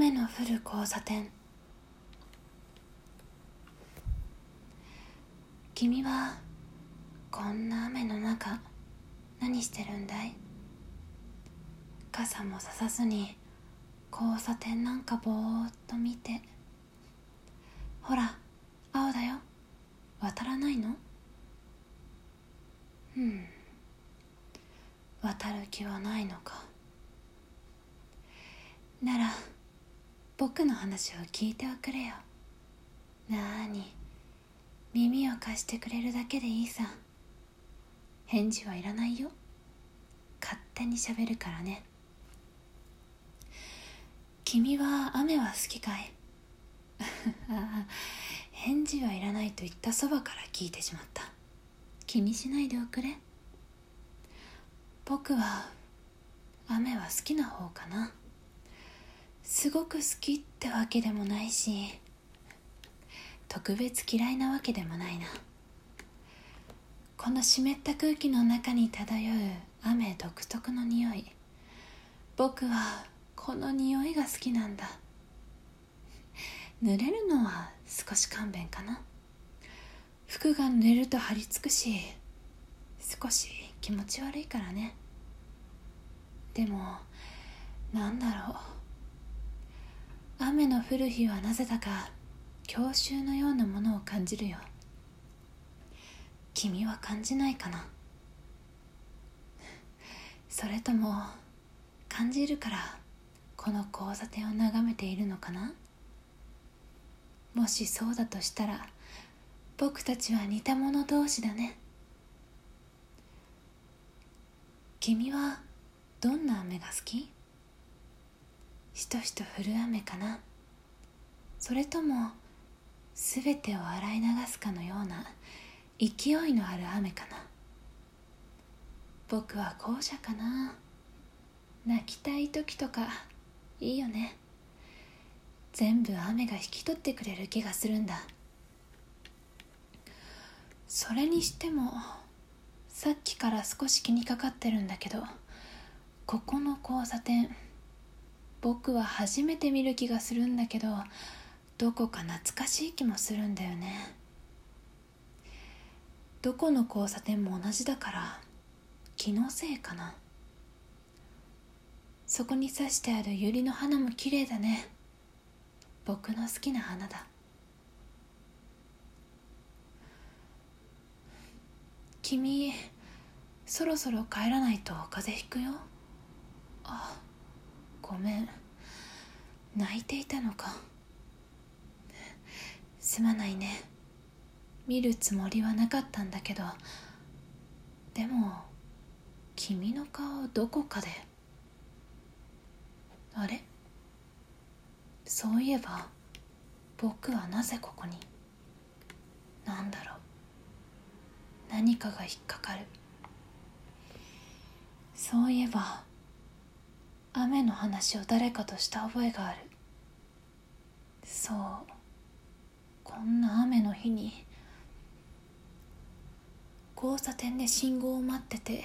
雨の降る交差点。君はこんな雨の中何してるんだい？傘もささずに交差点なんかぼーっと見て。ほら青だよ。渡らないの？うん。渡る気はないのか。なら僕の話を聞いておくれよ。なーに。耳を貸してくれるだけでいいさ。返事はいらないよ。勝手にしゃべるからね。君は雨は好きかい？返事はいらないと言ったそばから聞いてしまった。気にしないでおくれ。僕は雨は好きな方かな。すごく好きってわけでもないし特別嫌いなわけでもないな。この湿った空気の中に漂う雨独特の匂い。僕はこの匂いが好きなんだ。濡れるのは少し勘弁かな。服が濡れると張り付くし少し気持ち悪いからね。でもなんだろう。雨の降る日はなぜだか郷愁のようなものを感じるよ。君は感じないかな。それとも感じるからこの交差点を眺めているのかな。もしそうだとしたら僕たちは似た者同士だね。君はどんな雨が好き？しとしと降る雨かな。それともすべてを洗い流すかのような勢いのある雨かな。僕は後者かな。泣きたい時とかいいよね。全部雨が引き取ってくれる気がするんだ。それにしてもさっきから少し気にかかってるんだけどここの交差点僕は初めて見る気がするんだけどどこか懐かしい気もするんだよね。どこの交差点も同じだから気のせいかな。そこに刺してある百合の花も綺麗だね。僕の好きな花だ。君そろそろ帰らないと風邪ひくよ。あめん。泣いていたのか。すまないね。見るつもりはなかったんだけど。でも君の顔どこかで。あれ？そういえば僕はなぜここに？なんだろう。何かが引っかかる。そういえば雨の話を誰かとした覚えがある。そう。こんな雨の日に交差点で信号を待ってて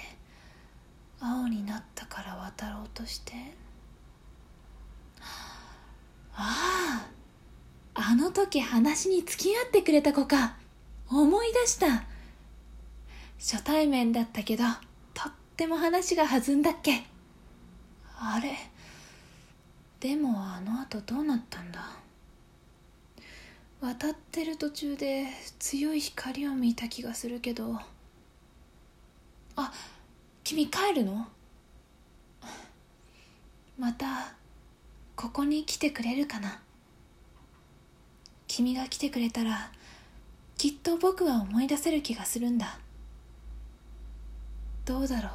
青になったから渡ろうとして。あああの時話に付き合ってくれた子か。思い出した。初対面だったけどとっても話が弾んだっけ。でもあの後どうなったんだ？渡ってる途中で強い光を見た気がするけど。あ君帰るの？またここに来てくれるかな？君が来てくれたらきっと僕は思い出せる気がするんだ。どうだろう？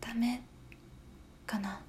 ダメかな？